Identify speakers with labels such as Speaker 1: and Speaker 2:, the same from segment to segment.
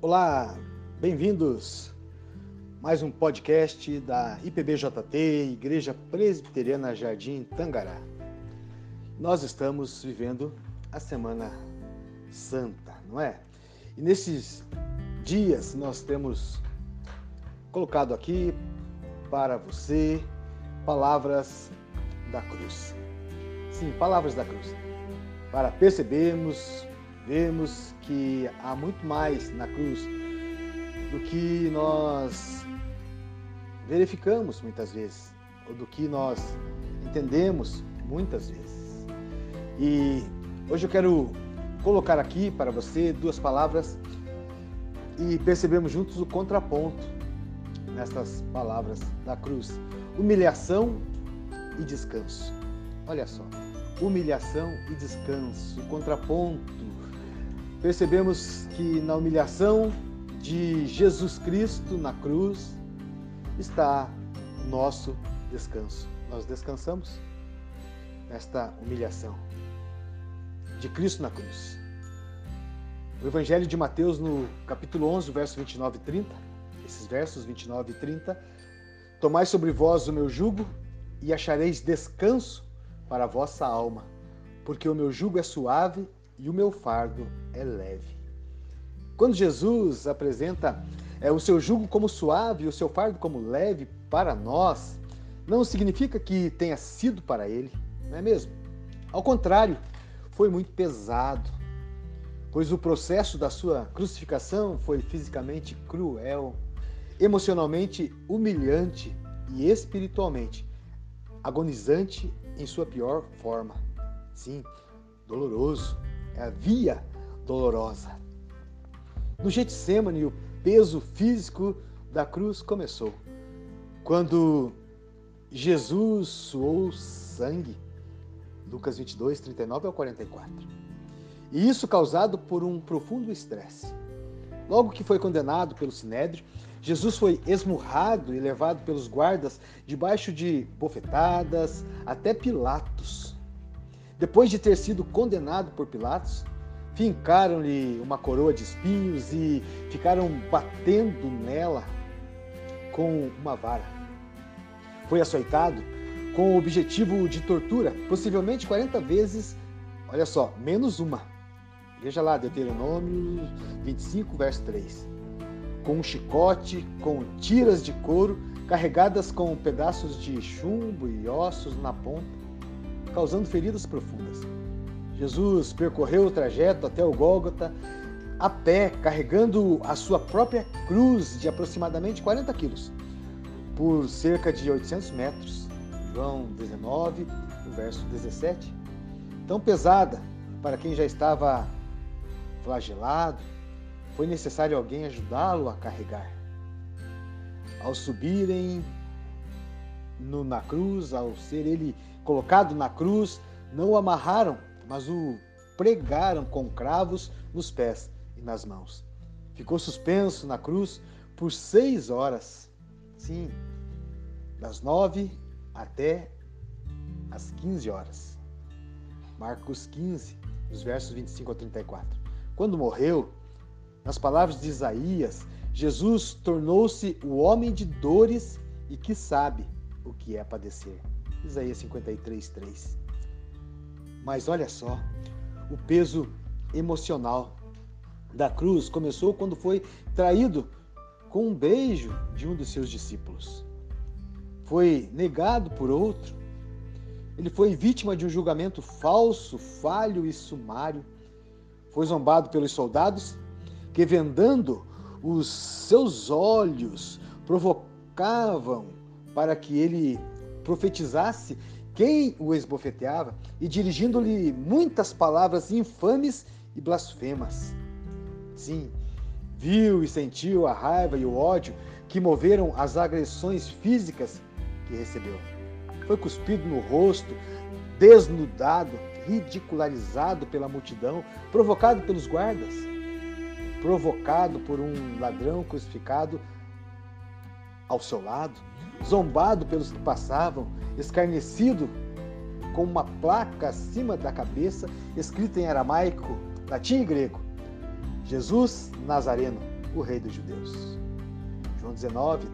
Speaker 1: Olá, bem-vindos. Mais um podcast da IPBJT, Igreja Presbiteriana Jardim Tangará. Nós estamos vivendo a Semana Santa, não é? E nesses dias nós temos colocado aqui para você palavras da cruz. Sim, palavras da cruz. Para percebermos vemos que há muito mais na cruz do que nós verificamos muitas vezes, ou do que nós entendemos muitas vezes. E hoje eu quero colocar aqui para você duas palavras e percebemos juntos o contraponto nessas palavras da cruz: humilhação e descanso. Olha só, humilhação e descanso, o contraponto percebemos que na humilhação de Jesus Cristo na cruz está nosso descanso. Nós descansamos nesta humilhação de Cristo na cruz. O Evangelho de Mateus, no capítulo 11, verso 29 e 30, esses versos 29 e 30, Tomai sobre vós o meu jugo e achareis descanso para a vossa alma, porque o meu jugo é suave e o meu fardo é leve. Quando Jesus apresenta é, o seu jugo como suave e o seu fardo como leve para nós, não significa que tenha sido para ele, não é mesmo? Ao contrário, foi muito pesado, pois o processo da sua crucificação foi fisicamente cruel, emocionalmente humilhante e espiritualmente agonizante em sua pior forma. Sim, doloroso, é a via dolorosa. No Getsemane, o peso físico da cruz começou. Quando Jesus suou sangue, Lucas 22, 39 ao 44. E isso causado por um profundo estresse. Logo que foi condenado pelo Sinédrio, Jesus foi esmurrado e levado pelos guardas debaixo de bofetadas até Pilatos. Depois de ter sido condenado por Pilatos, fincaram-lhe uma coroa de espinhos e ficaram batendo nela com uma vara. Foi açoitado com o objetivo de tortura, possivelmente 40 vezes, olha só, menos uma. Veja lá, Deuteronômio 25, verso 3. Com um chicote, com tiras de couro, carregadas com pedaços de chumbo e ossos na ponta causando feridas profundas. Jesus percorreu o trajeto até o Gólgota a pé, carregando a sua própria cruz de aproximadamente 40 quilos, por cerca de 800 metros. João 19, verso 17. Tão pesada para quem já estava flagelado, foi necessário alguém ajudá-lo a carregar. Ao subirem no, na cruz, ao ser ele colocado na cruz, não o amarraram, mas o pregaram com cravos nos pés e nas mãos. Ficou suspenso na cruz por seis horas. Sim, das nove até as quinze horas. Marcos 15, os versos 25 a 34. Quando morreu, nas palavras de Isaías, Jesus tornou-se o homem de dores e que sabe o que é padecer. Isaías 53, 3. Mas olha só, o peso emocional da cruz começou quando foi traído com um beijo de um dos seus discípulos. Foi negado por outro. Ele foi vítima de um julgamento falso, falho e sumário. Foi zombado pelos soldados que, vendando os seus olhos, provocavam para que ele profetizasse quem o esbofeteava e dirigindo-lhe muitas palavras infames e blasfemas. Sim, viu e sentiu a raiva e o ódio que moveram as agressões físicas que recebeu. Foi cuspido no rosto, desnudado, ridicularizado pela multidão, provocado pelos guardas, provocado por um ladrão crucificado ao seu lado, zombado pelos que passavam, escarnecido, com uma placa acima da cabeça, escrita em aramaico, latim e grego: Jesus Nazareno, o Rei dos Judeus. João 19,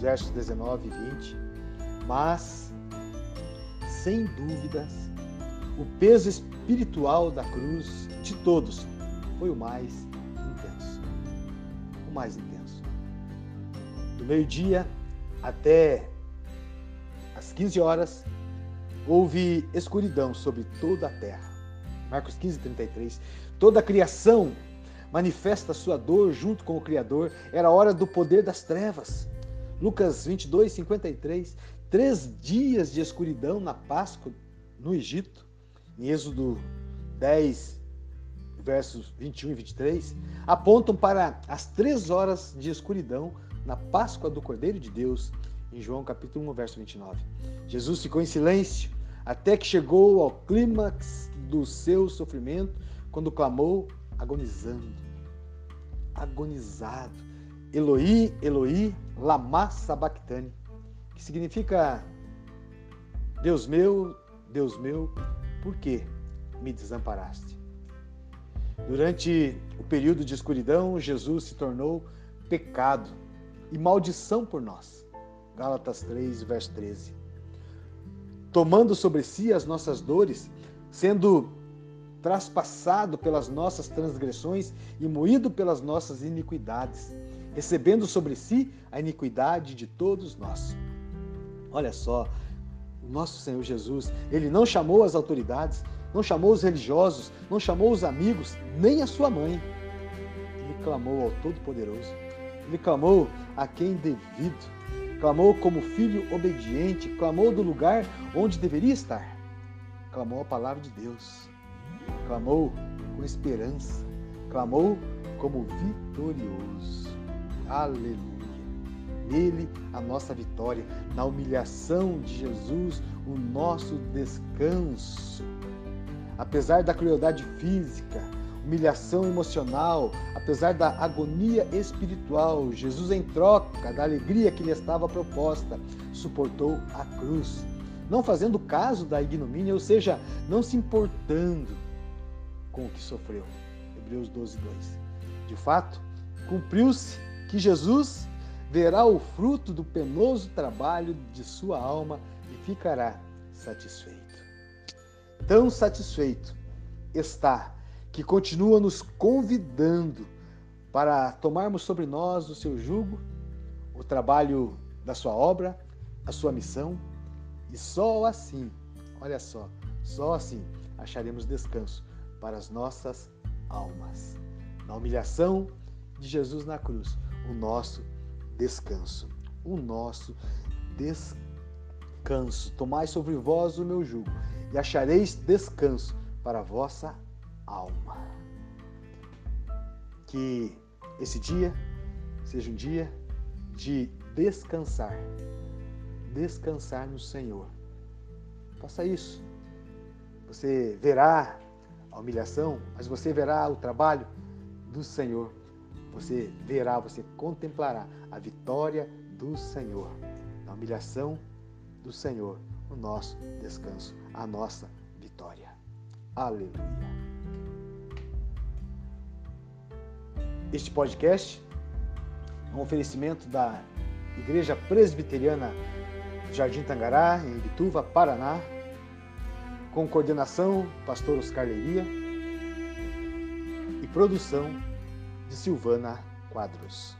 Speaker 1: versos 19 e 20. Mas, sem dúvidas, o peso espiritual da cruz de todos foi o mais intenso. O mais intenso. Do meio-dia até às 15 horas, houve escuridão sobre toda a terra. Marcos 15, 33. Toda a criação manifesta sua dor junto com o Criador. Era hora do poder das trevas. Lucas 22, 53. Três dias de escuridão na Páscoa no Egito. Em Êxodo 10, versos 21 e 23, apontam para as três horas de escuridão na Páscoa do Cordeiro de Deus, em João capítulo 1, verso 29. Jesus ficou em silêncio até que chegou ao clímax do seu sofrimento, quando clamou, agonizando. Agonizado. Eloi, Eloi, lama sabachthani, que significa Deus meu, Deus meu, por que me desamparaste? Durante o período de escuridão, Jesus se tornou pecado e maldição por nós. Gálatas 3, verso 13. Tomando sobre si as nossas dores, sendo traspassado pelas nossas transgressões e moído pelas nossas iniquidades, recebendo sobre si a iniquidade de todos nós. Olha só, o nosso Senhor Jesus, ele não chamou as autoridades, não chamou os religiosos, não chamou os amigos, nem a sua mãe. Ele clamou ao Todo-Poderoso. Ele clamou a quem devido. Clamou como filho obediente, clamou do lugar onde deveria estar. Clamou a palavra de Deus. Clamou com esperança. Clamou como vitorioso. Aleluia nele a nossa vitória, na humilhação de Jesus, o nosso descanso apesar da crueldade física, humilhação emocional, apesar da agonia espiritual, Jesus, em troca da alegria que lhe estava proposta, suportou a cruz, não fazendo caso da ignomínia, ou seja, não se importando com o que sofreu. Hebreus 12, 2. De fato, cumpriu-se que Jesus verá o fruto do penoso trabalho de sua alma e ficará satisfeito tão satisfeito está que continua nos convidando para tomarmos sobre nós o seu jugo, o trabalho da sua obra, a sua missão, e só assim, olha só, só assim acharemos descanso para as nossas almas. Na humilhação de Jesus na cruz, o nosso descanso, o nosso descanso. Tomai sobre vós o meu jugo e achareis descanso para a vossa alma. Que esse dia seja um dia de descansar, descansar no Senhor. Faça isso. Você verá a humilhação, mas você verá o trabalho do Senhor. Você verá, você contemplará a vitória do Senhor, na humilhação do Senhor o nosso descanso, a nossa vitória. Aleluia. Este podcast é um oferecimento da Igreja Presbiteriana Jardim Tangará, em Bituva, Paraná, com coordenação Pastor Oscar Leiria e produção de Silvana Quadros.